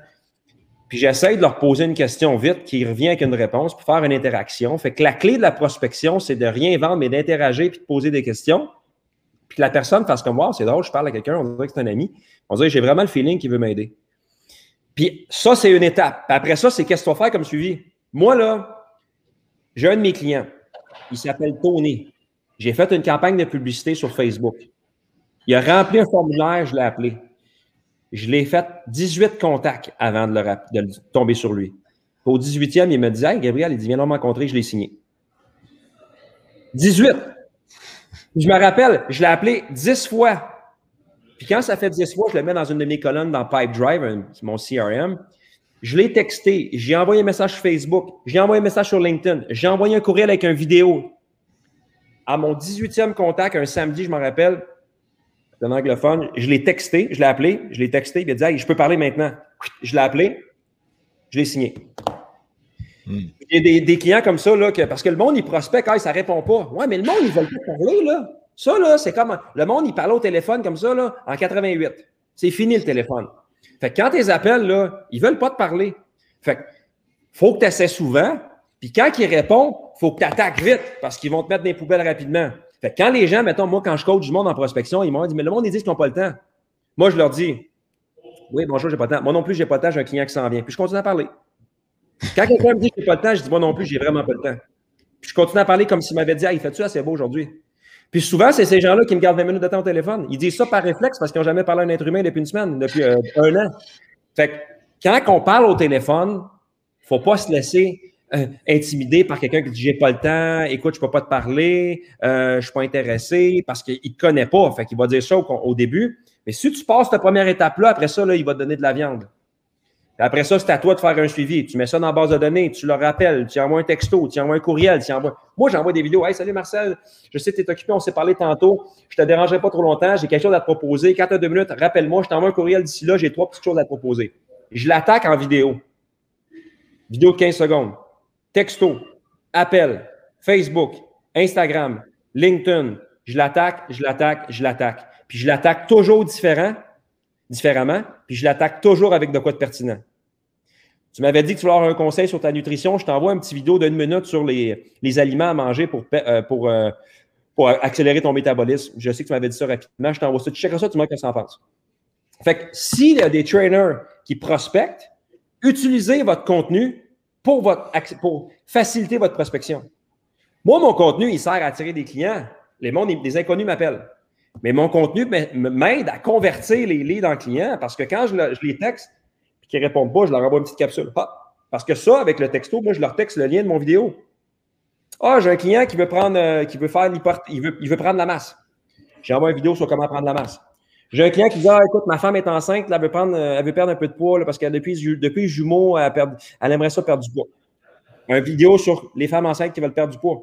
Puis j'essaie de leur poser une question vite qui revient avec une réponse pour faire une interaction. Fait que la clé de la prospection, c'est de rien vendre, mais d'interagir puis de poser des questions. Puis que la personne fasse comme moi, c'est drôle, je parle à quelqu'un, on dirait que c'est un ami. On dirait j'ai vraiment le feeling qu'il veut m'aider. Puis ça, c'est une étape. Après ça, c'est qu'est-ce que tu vas faire comme suivi? Moi, là, j'ai un de mes clients. Il s'appelle Tony. J'ai fait une campagne de publicité sur Facebook. Il a rempli un formulaire, je l'ai appelé. Je l'ai fait 18 contacts avant de, le, tomber sur lui. Au 18e, il me dit Hey, Gabriel, il dit Viens me rencontrer, je l'ai signé. 18. Je me rappelle, je l'ai appelé 10 fois. Puis quand ça fait 10 fois, je le mets dans une de mes colonnes dans Pipedrive, mon CRM. Je l'ai texté, j'ai envoyé un message sur Facebook, j'ai envoyé un message sur LinkedIn, j'ai envoyé un courriel avec une vidéo. À mon 18e contact, un samedi, je m'en rappelle, un anglophone. Je l'ai texté, je l'ai appelé, je l'ai texté, il a dit hey, je peux parler maintenant. Je l'ai appelé, je l'ai signé. Hmm. Il y a des, clients comme ça, là, que, parce que le monde, il prospecte, ah, ça ne répond pas. Ouais, mais le monde, ils veulent pas parler, là. Ça, là, c'est comme. Le monde, il parlait au téléphone comme ça, là, en 88. C'est fini le téléphone. Fait que quand tu les appelles, là, ils veulent pas te parler. Fait que, faut que tu essaies souvent. Puis quand ils répondent, faut que tu attaques vite parce qu'ils vont te mettre les poubelles rapidement. Fait quand les gens, mettons, moi, quand je coach du monde en prospection, ils m'ont dit, mais le monde, ils disent qu'ils n'ont pas le temps. Moi, je leur dis, oui, bonjour, j'ai pas le temps. Moi non plus, j'ai pas le temps, j'ai un client qui s'en vient. Puis je continue à parler. Quand quelqu'un me dit que j'ai pas le temps, je dis, moi non plus, j'ai vraiment pas le temps. Puis je continue à parler comme s'il m'avait dit, ah, il fait ça, c'est beau aujourd'hui. Puis souvent, c'est ces gens-là qui me gardent 20 minutes de temps au téléphone. Ils disent ça par réflexe parce qu'ils n'ont jamais parlé à un être humain depuis une semaine, depuis euh, un an. Fait que quand on parle au téléphone, faut pas se laisser euh, intimidé par quelqu'un qui dit j'ai pas le temps, écoute, je peux pas te parler, euh, je suis pas intéressé parce qu'il te connaît pas. Fait qu'il va dire ça au, début. Mais si tu passes cette première étape-là, après ça, là, il va te donner de la viande. Après ça, c'est à toi de faire un suivi. Tu mets ça dans la base de données, tu le rappelles, tu envoies un texto, tu envoies un courriel, tu envoies. Moi, j'envoie des vidéos. Hey, salut Marcel, je sais que tu es occupé, on s'est parlé tantôt. Je te dérangerai pas trop longtemps, j'ai quelque chose à te proposer. Quand tu as deux minutes, rappelle-moi, je t'envoie un courriel d'ici là, j'ai trois petites choses à te proposer. Je l'attaque en vidéo. Vidéo de 15 secondes texto, appel, Facebook, Instagram, LinkedIn. Je l'attaque, je l'attaque, je l'attaque. Puis je l'attaque toujours différent, différemment, puis je l'attaque toujours avec de quoi de pertinent. Tu m'avais dit que tu voulais avoir un conseil sur ta nutrition. Je t'envoie un petit vidéo d'une minute sur les, aliments à manger pour, euh, pour, euh, pour accélérer ton métabolisme. Je sais que tu m'avais dit ça rapidement. Je t'envoie ça. Tu checkeras ça, tu me dis ce que tu en penses. Fait que s'il y a des trainers qui prospectent, utilisez votre contenu pour, votre, pour faciliter votre prospection. Moi, mon contenu, il sert à attirer des clients. Les, mondes, les inconnus m'appellent. Mais mon contenu m'aide à convertir les leads en clients parce que quand je, les texte qu'ils ne répondent pas, je leur envoie une petite capsule. Parce que ça, avec le texto, moi, je leur texte le lien de mon vidéo. Ah, j'ai un client qui veut prendre, euh, qui veut faire il veut, il veut prendre la masse. J'envoie une vidéo sur comment prendre la masse. J'ai un client qui dit Ah, écoute, ma femme est enceinte, elle, veut prendre, elle veut perdre un peu de poids parce que depuis, depuis jumeau, elle, aimerait ça perdre du poids. Un vidéo sur les femmes enceintes qui veulent perdre du poids.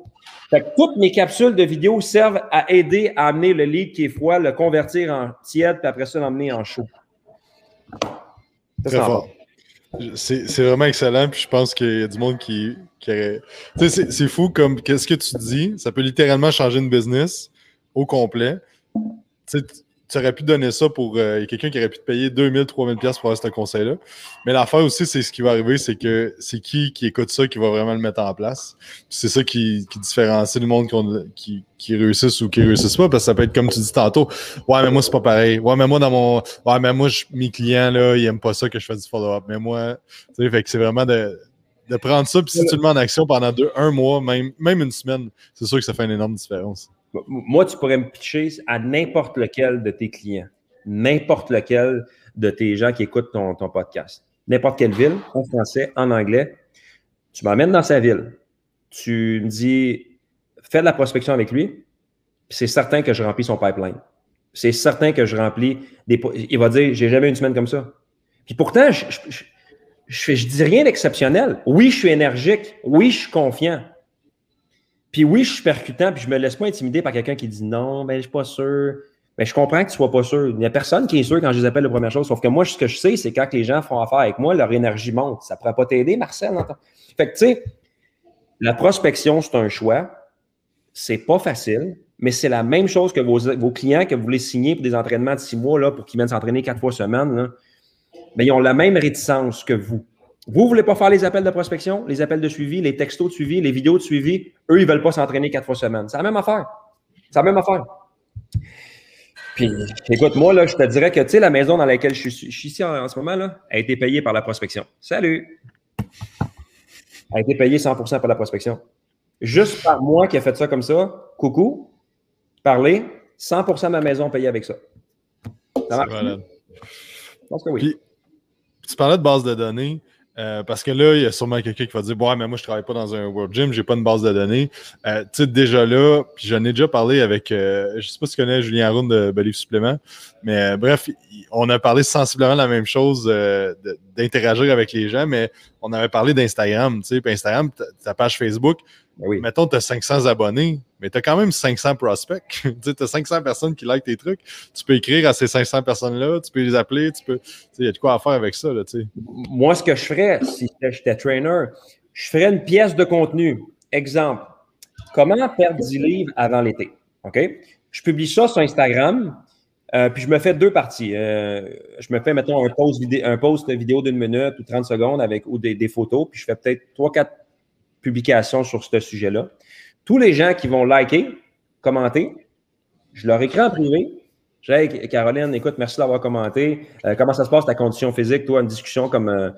toutes mes capsules de vidéo servent à aider à amener le lead qui est froid, le convertir en tiède, puis après ça, l'emmener en chaud. C'est vraiment excellent, puis je pense qu'il y a du monde qui, qui aurait. Tu sais, c'est fou comme qu'est-ce que tu dis, ça peut littéralement changer une business au complet. Tu sais, tu aurais pu donner ça pour euh, quelqu'un qui aurait pu te payer 2000, 3000 pièces pour avoir ce conseil-là. Mais l'affaire aussi, c'est ce qui va arriver, c'est que c'est qui qui écoute ça qui va vraiment le mettre en place. C'est ça qui, qui, différencie le monde qui, qui réussissent ou qui réussissent pas, parce que ça peut être comme tu dis tantôt, ouais, mais moi, c'est pas pareil. Ouais, mais moi, dans mon, ouais, mais moi, mes clients, là, ils aiment pas ça que je fasse du follow-up. Mais moi, tu sais, fait que c'est vraiment de, de prendre ça, puis si tu le mets en action pendant deux, un mois, même, même une semaine, c'est sûr que ça fait une énorme différence. Moi, tu pourrais me pitcher à n'importe lequel de tes clients, n'importe lequel de tes gens qui écoutent ton, podcast. N'importe quelle ville, en français, en anglais. Tu m'emmènes dans sa ville. Tu me dis, fais de la prospection avec lui, c'est certain que je remplis son pipeline. c'est certain que je remplis des. Il va dire J'ai jamais une semaine comme ça. Puis pourtant, je, je, je, je dis rien d'exceptionnel. Oui, je suis énergique. Oui, je suis confiant. Puis oui, je suis percutant, puis je me laisse pas intimider par quelqu'un qui dit non, ben je suis pas sûr. Ben, je comprends que tu sois pas sûr. Il n'y a personne qui est sûr quand je les appelle la première chose. Sauf que moi, ce que je sais, c'est quand les gens font affaire avec moi, leur énergie monte. Ça pourrait pas t'aider, Marcel. Fait que, tu sais, la prospection, c'est un choix. C'est pas facile, mais c'est la même chose que vos, clients que vous voulez signer pour des entraînements de six mois là, pour qu'ils viennent s'entraîner quatre fois semaine. Là. Mais ils ont la même réticence que vous. Vous ne voulez pas faire les appels de prospection, les appels de suivi, les textos de suivi, les vidéos de suivi. Eux, ils ne veulent pas s'entraîner quatre fois semaine. C'est la même affaire. C'est la même affaire. Puis, écoute, moi, là, je te dirais que, tu sais, la maison dans laquelle je suis, je suis ici en, ce moment, là, a été payée par la prospection. Salut! A été payée 100% par la prospection. Juste par moi qui a fait ça comme ça, coucou, parler, 100 de ma maison payée avec ça. Ça marche? Je pense que oui. Puis, tu parlais de base de données. Euh, parce que là, il y a sûrement quelqu'un qui va dire Ouais, mais moi, je travaille pas dans un World Gym, j'ai pas une base de données. Euh, tu sais, déjà là, puis j'en ai déjà parlé avec, euh, je sais pas si tu connais Julien Aroun de Belief Supplément, mais bref, on a parlé sensiblement de la même chose, d'interagir avec les gens, mais on avait parlé d'Instagram. Tu sais, Instagram, ta page Facebook, oui. Mettons, tu as 500 abonnés, mais tu as quand même 500 prospects. tu as 500 personnes qui like tes trucs. Tu peux écrire à ces 500 personnes-là, tu peux les appeler, tu peux. Il y a de quoi à faire avec ça. Là, Moi, ce que je ferais, si j'étais trainer, je ferais une pièce de contenu. Exemple, comment perdre 10 livres avant l'été? OK? Je publie ça sur Instagram, euh, puis je me fais deux parties. Euh, je me fais, mettons, un post, vidéo, un post vidéo d'une minute ou 30 secondes avec ou des, des photos, puis je fais peut-être 3-4 publication sur ce sujet-là. Tous les gens qui vont liker, commenter, je leur écris en privé. Je hey, Caroline, écoute, merci d'avoir commenté. Euh, comment ça se passe ta condition physique, toi, une discussion comme euh,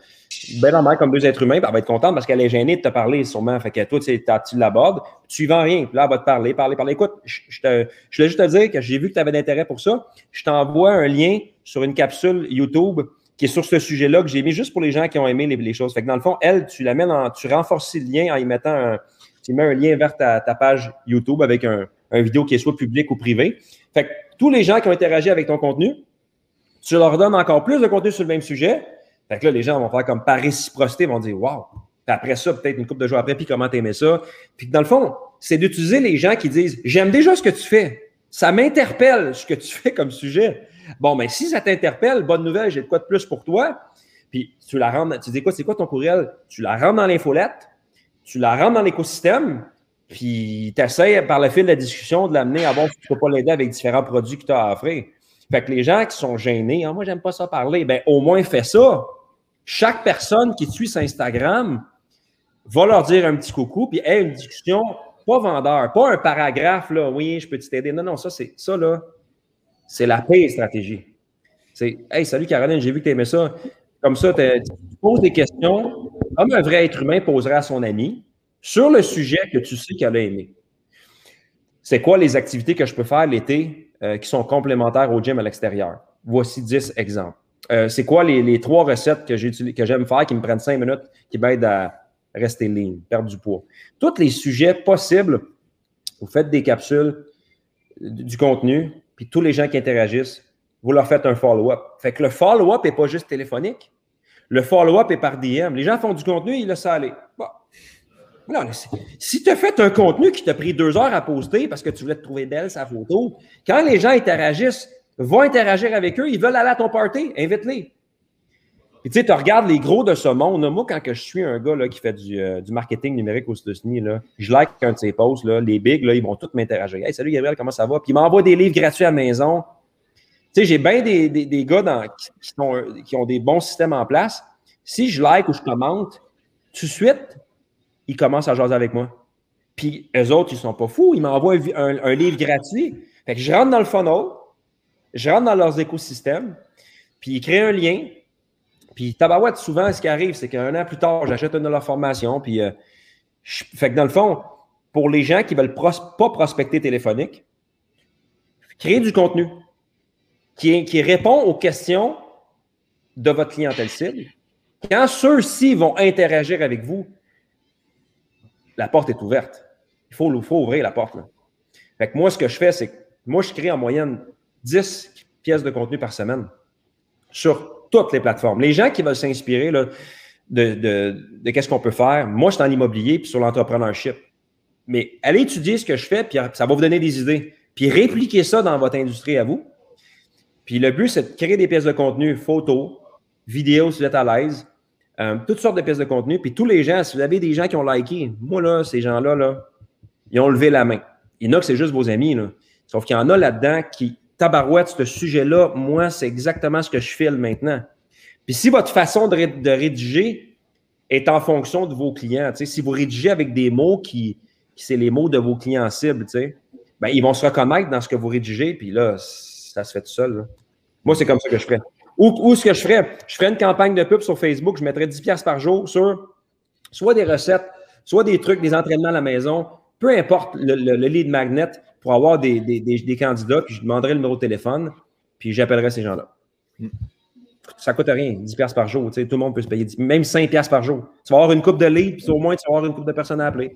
ben comme deux êtres humains, elle va être contente parce qu'elle est gênée de te parler sûrement. Fait que toi, tu l'abordes, tu vends rien. Puis là, elle va te parler, parler, parler. Écoute, je, je, te, je voulais juste te dire que j'ai vu que tu avais d'intérêt pour ça. Je t'envoie un lien sur une capsule YouTube qui est sur ce sujet-là que j'ai mis juste pour les gens qui ont aimé les, choses. Fait que dans le fond, elle, tu l'amènes en, tu renforces le lien en y mettant un, tu mets un lien vers ta, page YouTube avec un, vidéo qui est soit public ou privé. Fait que tous les gens qui ont interagi avec ton contenu, tu leur donnes encore plus de contenu sur le même sujet. Fait que là, les gens vont faire comme par réciprocité, vont dire Wow! Puis après ça, peut-être une couple de jours après, puis comment t'aimais ça. Puis dans le fond, c'est d'utiliser les gens qui disent J'aime déjà ce que tu fais. Ça m'interpelle ce que tu fais comme sujet. Bon, mais ben, si ça t'interpelle, bonne nouvelle, j'ai de quoi de plus pour toi. Puis tu la rends, tu dis quoi, c'est quoi ton courriel? Tu la rends dans l'infolette, tu la rends dans l'écosystème, puis tu essaies par le fil de la discussion de l'amener à si tu peux pas l'aider avec différents produits que tu as à offrir. Fait que les gens qui sont gênés, ah, moi, j'aime pas ça parler, ben au moins fais ça. Chaque personne qui suit sur Instagram va leur dire un petit coucou, puis hey, une discussion, pas vendeur, pas un paragraphe, là, oui, je peux t'aider. Non, non, ça, c'est ça, là, c'est la pire stratégie. C'est Hey, salut Caroline, j'ai vu que tu aimais ça. Comme ça, tu poses des questions comme un vrai être humain poserait à son ami sur le sujet que tu sais qu'elle a aimé. C'est quoi les activités que je peux faire l'été euh, qui sont complémentaires au gym à l'extérieur? Voici 10 exemples. Euh, c'est quoi les, trois recettes que, que j'aime faire qui me prennent cinq minutes, qui m'aident à rester ligne, perdre du poids? Tous les sujets possibles, vous faites des capsules, du contenu, puis tous les gens qui interagissent, vous leur faites un follow-up. Fait que le follow-up n'est pas juste téléphonique. Le follow-up est par DM. Les gens font du contenu, ils laissent aller. Bon. si tu as fait un contenu qui t'a pris deux heures à poster parce que tu voulais te trouver belle sa photo, quand les gens interagissent, vont interagir avec eux, ils veulent aller à ton party, invite-les. Puis tu sais, tu regardes les gros de ce monde. Moi, quand que je suis un gars là, qui fait du, euh, marketing numérique aux États-Unis, je like un de ses posts, là, les bigs, là, ils vont tous m'interagir. Hey, salut Gabriel, comment ça va? Puis ils m'envoient des livres gratuits à la maison. Tu sais, j'ai bien des, gars qui, qui, ont des bons systèmes en place. Si je like ou je commente, tout de suite, ils commencent à jaser avec moi. Puis eux autres, ils sont pas fous. Ils m'envoient un, un, livre gratuit. Fait que je rentre dans le funnel, je rentre dans leurs écosystèmes, puis ils créent un lien puis Tabarouette, souvent, ce qui arrive, c'est qu'un an plus tard, j'achète une de leurs formations. Puis, euh, fait que dans le fond, pour les gens qui ne veulent pas prospecter téléphonique, créer du contenu qui, répond aux questions de votre clientèle cible. Quand ceux-ci vont interagir avec vous, la porte est ouverte. Il faut, faut ouvrir la porte. Fait que moi, ce que je fais, c'est que moi, je crée en moyenne 10 pièces de contenu par semaine sur toutes les plateformes. Les gens qui veulent s'inspirer de, qu'est-ce qu'on peut faire, moi, je suis en immobilier puis sur l'entrepreneurship. Mais allez étudier ce que je fais, puis ça va vous donner des idées. Puis répliquez ça dans votre industrie à vous. Puis le but, c'est de créer des pièces de contenu, photos, vidéos si vous êtes à l'aise, euh, toutes sortes de pièces de contenu. Puis tous les gens, si vous avez des gens qui ont liké, moi, là, ces gens-là, là, ils ont levé la main. Il y en a que c'est juste vos amis, là. Sauf qu'il y en a là-dedans qui, tabarouette, ce sujet-là, moi, c'est exactement ce que je file maintenant. Puis si votre façon de, rédiger est en fonction de vos clients, si vous rédigez avec des mots qui, c'est les mots de vos clients cibles, ben, ils vont se reconnaître dans ce que vous rédigez, puis là, ça se fait tout seul. Moi, c'est comme ça que je ferais. Ou, ce que je ferais, je ferais une campagne de pub sur Facebook, je mettrais 10$ par jour sur soit des recettes, soit des trucs, des entraînements à la maison, peu importe le, lead magnet pour avoir des, candidats, puis je demanderais le numéro de téléphone, puis j'appellerais ces gens-là. Ça ne coûte rien, 10$ par jour. tout le monde peut se payer, même 5$ par jour. Tu vas avoir une coupe de leads, puis au moins tu vas avoir une coupe de personnes à appeler.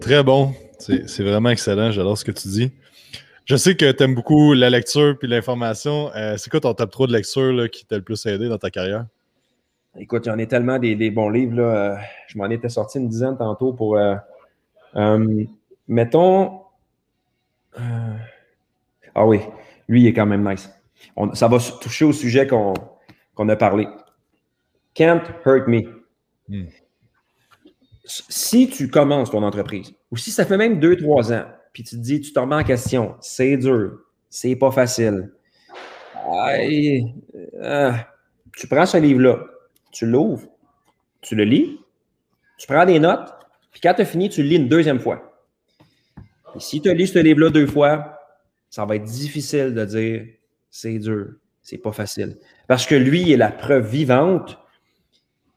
Très bon. C'est vraiment excellent. J'adore ce que tu dis. Je sais que tu aimes beaucoup la lecture et l'information. Euh, c'est quoi ton top 3 de lecture qui t'a le plus aidé dans ta carrière? Écoute, il y en a tellement des, bons livres. Euh, je m'en étais sorti une dizaine tantôt pour. Euh, mettons. ah oui, lui, il est quand même nice. ça va toucher au sujet qu'on a parlé. Can't hurt me. Hmm si tu commences ton entreprise, ou si ça fait même deux, trois ans, puis tu te dis, tu te remets en question, c'est dur, c'est pas facile. Euh, tu prends ce livre-là, tu l'ouvres, tu le lis, tu prends des notes, puis quand tu as fini, tu le lis une deuxième fois. Si tu lis ce livre-là deux fois, ça va être difficile de dire c'est dur, c'est pas facile. Parce que lui, il est la preuve vivante.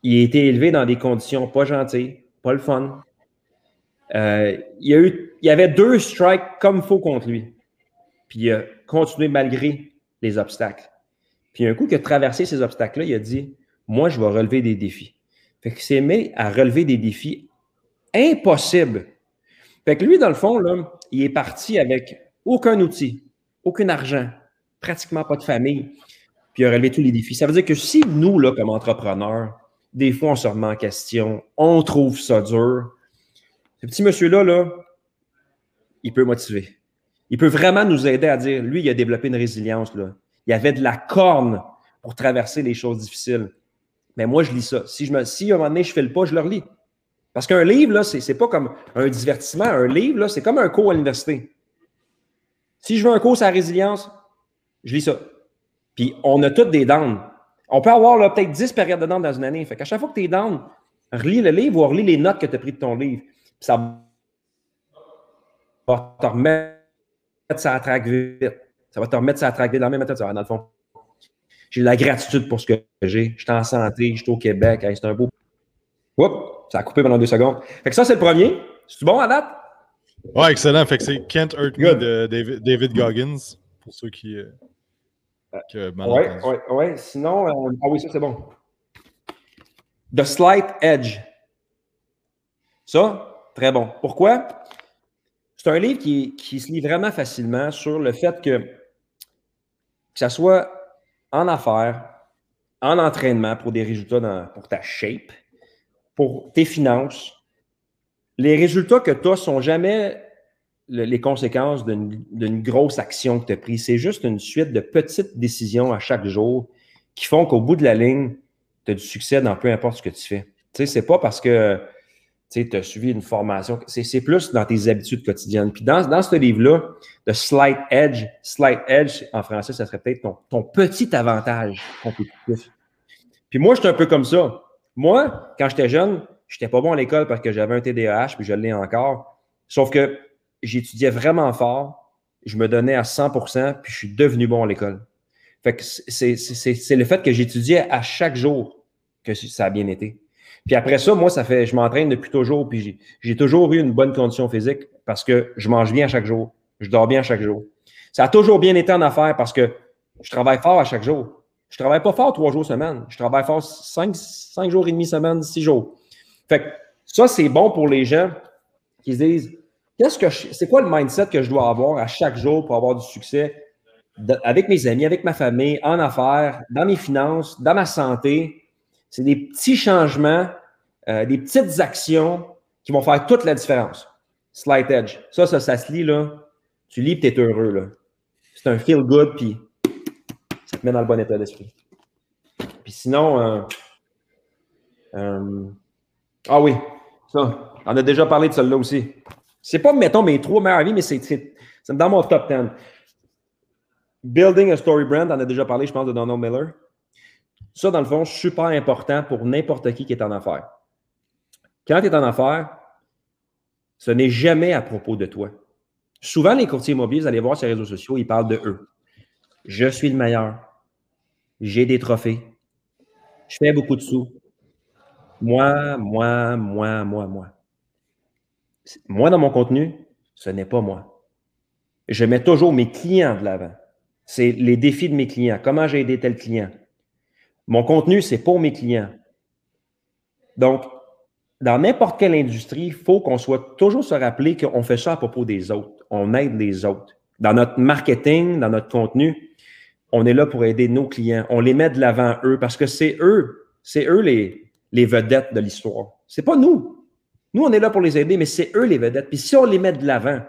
Il a été élevé dans des conditions pas gentilles, pas le fun. Euh, il, y a eu, il avait deux strikes comme faux contre lui. Puis il a continué malgré les obstacles. Puis un coup qu'il a traversé ces obstacles-là, il a dit Moi, je vais relever des défis. Fait qu'il s'est mis à relever des défis impossibles. Fait lui, dans le fond, il est parti avec aucun outil, aucun argent, pratiquement pas de famille, puis il a relevé tous les défis. Ça veut dire que si nous, là, comme entrepreneurs, des fois, on se remet en question. On trouve ça dur. Ce petit monsieur-là, là, il peut motiver. Il peut vraiment nous aider à dire, lui, il a développé une résilience. Il avait de la corne pour traverser les choses difficiles. Mais moi, je lis ça. Si, je me, si à un moment donné, je fais le pas, je le relis. Parce qu'un livre, là, c'est, pas comme un divertissement. Un livre, là, c'est comme un cours à l'université. Si je veux un cours sur la résilience, je lis ça. Puis on a toutes des dents. On peut avoir peut-être 10 périodes de down dans une année. Fait chaque fois que tu es down, relis le livre ou relis les notes que tu as prises de ton livre. Puis ça va te remettre ça traque vite. Ça va te remettre ça traque vite. Dans la même méthode, dans le fond, j'ai de la gratitude pour ce que j'ai. Je suis en santé, je suis au Québec. c'est un beau. Oups, ça a coupé pendant deux secondes. Fait que ça, c'est le premier. C'est bon à date? Ouais, excellent. Fait que c'est Can't Hurt Me de David, Goggins, pour ceux qui. Euh, oui, oui, oui. Sinon, euh, ah oui, ça c'est bon. The Slight Edge. Ça, très bon. Pourquoi? C'est un livre qui, qui, se lit vraiment facilement sur le fait que, que ça soit en affaires, en entraînement pour des résultats dans, pour ta shape, pour tes finances. Les résultats que tu as sont jamais les conséquences d'une grosse action que tu as prise. C'est juste une suite de petites décisions à chaque jour qui font qu'au bout de la ligne, tu as du succès dans peu importe ce que tu fais. Tu sais, pas parce que tu as suivi une formation, c'est plus dans tes habitudes quotidiennes. Puis dans, dans ce livre-là, The Slight Edge, Slight Edge, en français, ça serait peut-être ton, petit avantage compétitif. Puis moi, j'étais un peu comme ça. Moi, quand j'étais jeune, j'étais pas bon à l'école parce que j'avais un TDAH, puis je l'ai encore. Sauf que j'étudiais vraiment fort, je me donnais à 100% puis je suis devenu bon à l'école. Fait que c'est le fait que j'étudiais à chaque jour que ça a bien été. Puis après ça, moi, ça fait, je m'entraîne depuis toujours, puis j'ai toujours eu une bonne condition physique parce que je mange bien chaque jour, je dors bien chaque jour. Ça a toujours bien été en affaires parce que je travaille fort à chaque jour. Je travaille pas fort trois jours semaine. Je travaille fort cinq, cinq jours et demi semaine, six jours. Fait que ça, c'est bon pour les gens qui se disent qu'est-ce que c'est quoi le mindset que je dois avoir à chaque jour pour avoir du succès avec mes amis, avec ma famille, en affaires, dans mes finances, dans ma santé? C'est des petits changements, euh, des petites actions qui vont faire toute la différence. Slight edge. Ça, ça, ça se lit, là. Tu lis et tu es heureux, là. C'est un feel good, puis ça te met dans le bon état d'esprit. Puis sinon, euh, euh, ah oui, ça, on a déjà parlé de celle-là aussi. C'est pas, mettons, mes trois meilleures vies, mais c'est dans mon top 10. Building a story brand, on a déjà parlé, je pense, de Donald Miller. Ça, dans le fond, super important pour n'importe qui qui est en affaires. Quand tu es en affaires, ce n'est jamais à propos de toi. Souvent, les courtiers immobiliers, vous allez voir sur les réseaux sociaux, ils parlent de eux. Je suis le meilleur. J'ai des trophées. Je fais beaucoup de sous. Moi, moi, moi, moi, moi. Moi, dans mon contenu, ce n'est pas moi. Je mets toujours mes clients de l'avant. C'est les défis de mes clients. Comment j'ai aidé tel client? Mon contenu, c'est pour mes clients. Donc, dans n'importe quelle industrie, il faut qu'on soit toujours se rappeler qu'on fait ça à propos des autres. On aide les autres. Dans notre marketing, dans notre contenu, on est là pour aider nos clients. On les met de l'avant eux parce que c'est eux, c'est eux les, vedettes de l'histoire. C'est pas nous. Nous, on est là pour les aider, mais c'est eux les vedettes. Puis si on les met de l'avant,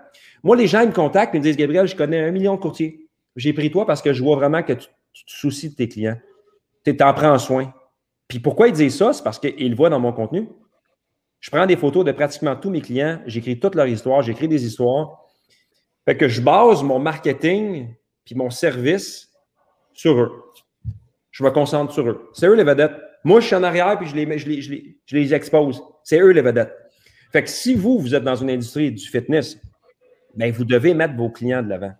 moi, les gens ils me contactent et me disent Gabriel, je connais un million de courtiers. J'ai pris toi parce que je vois vraiment que tu, te soucies de tes clients. Tu t'en prends soin. Puis pourquoi ils disent ça? C'est parce qu'ils le voient dans mon contenu. Je prends des photos de pratiquement tous mes clients, j'écris toute leur histoire, j'écris des histoires. Fait que je base mon marketing puis mon service sur eux. Je me concentre sur eux. C'est eux les vedettes. Moi, je suis en arrière puis je les, expose. C'est eux les vedettes. Fait que si vous, vous êtes dans une industrie du fitness, bien, vous devez mettre vos clients de l'avant.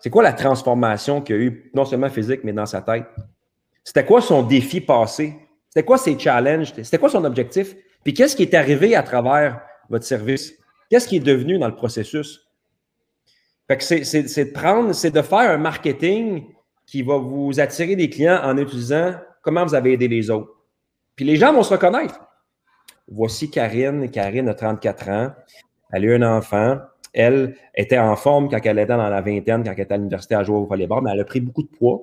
C'est quoi la transformation qu'il y a eu, non seulement physique, mais dans sa tête? C'était quoi son défi passé? C'était quoi ses challenges? C'était quoi son objectif? Puis qu'est-ce qui est arrivé à travers votre service? Qu'est-ce qui est devenu dans le processus? Fait que c'est de prendre, c'est de faire un marketing qui va vous attirer des clients en utilisant comment vous avez aidé les autres. Puis les gens vont se reconnaître. Voici Karine. Karine a 34 ans. Elle a eu un enfant. Elle était en forme quand elle était dans la vingtaine, quand elle était à l'université à jouer au volleyball, mais elle a pris beaucoup de poids.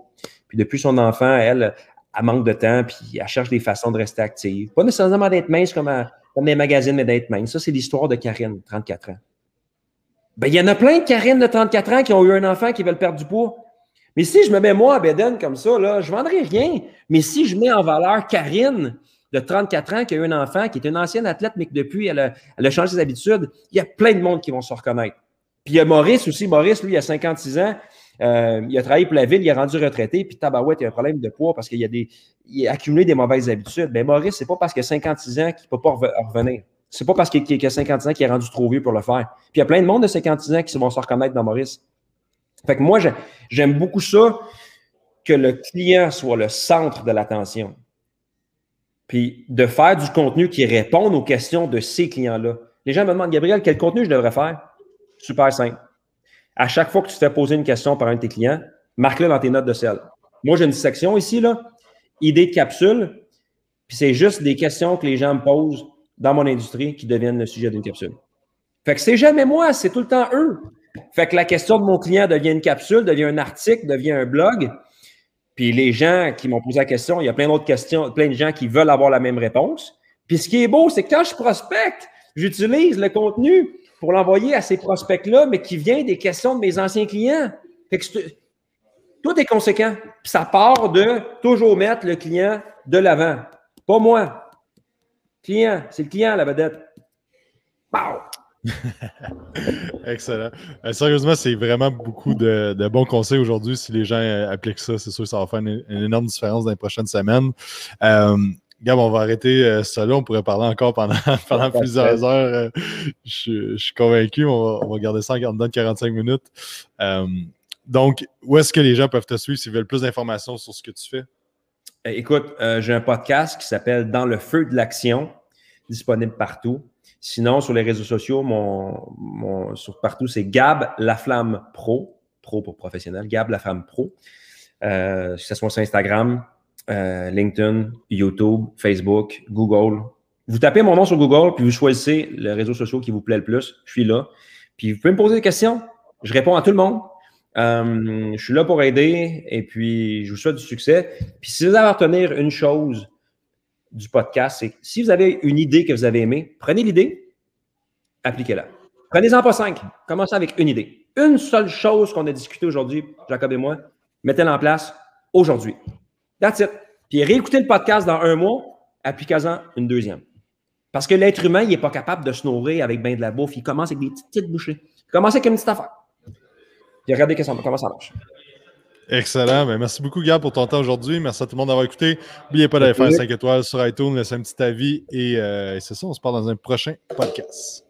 Puis depuis son enfant, elle, elle manque de temps, puis elle cherche des façons de rester active. Pas nécessairement d'être mince comme, comme les magazines, mais d'être mince. Ça, c'est l'histoire de Karine, 34 ans. Ben, il y en a plein de Karine de 34 ans qui ont eu un enfant qui veulent perdre du poids. Mais si je me mets moi à Beden comme ça, là, je ne vendrai rien. Mais si je mets en valeur Karine de 34 ans qui a eu un enfant, qui est une ancienne athlète, mais que depuis, elle a, changé ses habitudes, il y a plein de monde qui vont se reconnaître. Puis il y a Maurice aussi. Maurice, lui, il a 56 ans. Euh, il a travaillé pour la ville, il est rendu retraité, puis Tabarouette, il a un problème de poids parce qu'il a, a accumulé des mauvaises habitudes. Mais ben, Maurice, c'est pas parce qu'il a 56 ans qu'il ne peut pas revenir. C'est pas parce qu'il a 56 ans qu'il est rendu trop vieux pour le faire. Puis il y a plein de monde de 56 ans qui vont se reconnaître dans Maurice. Fait que moi, j'aime beaucoup ça, que le client soit le centre de l'attention. Puis de faire du contenu qui réponde aux questions de ces clients-là. Les gens me demandent, Gabriel, quel contenu je devrais faire? Super simple. À chaque fois que tu te fais poser une question par un de tes clients, marque-le dans tes notes de sel. Moi, j'ai une section ici, là, idée de capsule, puis c'est juste des questions que les gens me posent dans mon industrie qui deviennent le sujet d'une capsule. Fait que c'est jamais moi, c'est tout le temps eux. Fait que la question de mon client devient une capsule, devient un article, devient un blog. Puis les gens qui m'ont posé la question, il y a plein d'autres questions, plein de gens qui veulent avoir la même réponse. Puis ce qui est beau, c'est que quand je prospecte, j'utilise le contenu pour l'envoyer à ces prospects-là, mais qui vient des questions de mes anciens clients. Fait que tout est conséquent. Puis ça part de toujours mettre le client de l'avant. Pas moi. Client, c'est le client la vedette. Pow! Excellent. Euh, sérieusement, c'est vraiment beaucoup de, bons conseils aujourd'hui. Si les gens euh, appliquent ça, c'est sûr que ça va faire une, énorme différence dans les prochaines semaines. Euh, Gab, on va arrêter ça là. On pourrait parler encore pendant, pendant plusieurs heures. Je, suis convaincu. On va, garder ça en dedans de 45 minutes. donc, où est-ce que les gens peuvent te suivre s'ils veulent plus d'informations sur ce que tu fais? Écoute, j'ai un podcast qui s'appelle Dans le feu de l'action, disponible partout. Sinon, sur les réseaux sociaux, mon, sur partout, c'est Gab Laflamme Pro, pro pour professionnel, Gab Laflamme Pro. Euh, que soit sur Instagram, euh, LinkedIn, YouTube, Facebook, Google, Vous tapez mon nom sur Google, puis vous choisissez le réseau social qui vous plaît le plus. Je suis là. Puis vous pouvez me poser des questions. Je réponds à tout le monde. Euh, je suis là pour aider et puis je vous souhaite du succès. Puis si vous avez à retenir une chose du podcast, c'est si vous avez une idée que vous avez aimée, prenez l'idée, appliquez-la. Prenez-en pas cinq. Commencez avec une idée. Une seule chose qu'on a discuté aujourd'hui, Jacob et moi, mettez-la en place aujourd'hui. That's it. Puis réécoutez le podcast dans un mois, appliquez-en une deuxième. Parce que l'être humain, il n'est pas capable de se nourrir avec bien de la bouffe. Il commence avec des petites bouchées. Il commence avec une petite affaire. Puis regardez comment ça marche. Excellent. Ben, merci beaucoup, Gab, pour ton temps aujourd'hui. Merci à tout le monde d'avoir écouté. N'oubliez pas d'aller faire 5 étoiles sur iTunes, laisser un petit avis. Et, euh, et c'est ça, on se parle dans un prochain podcast.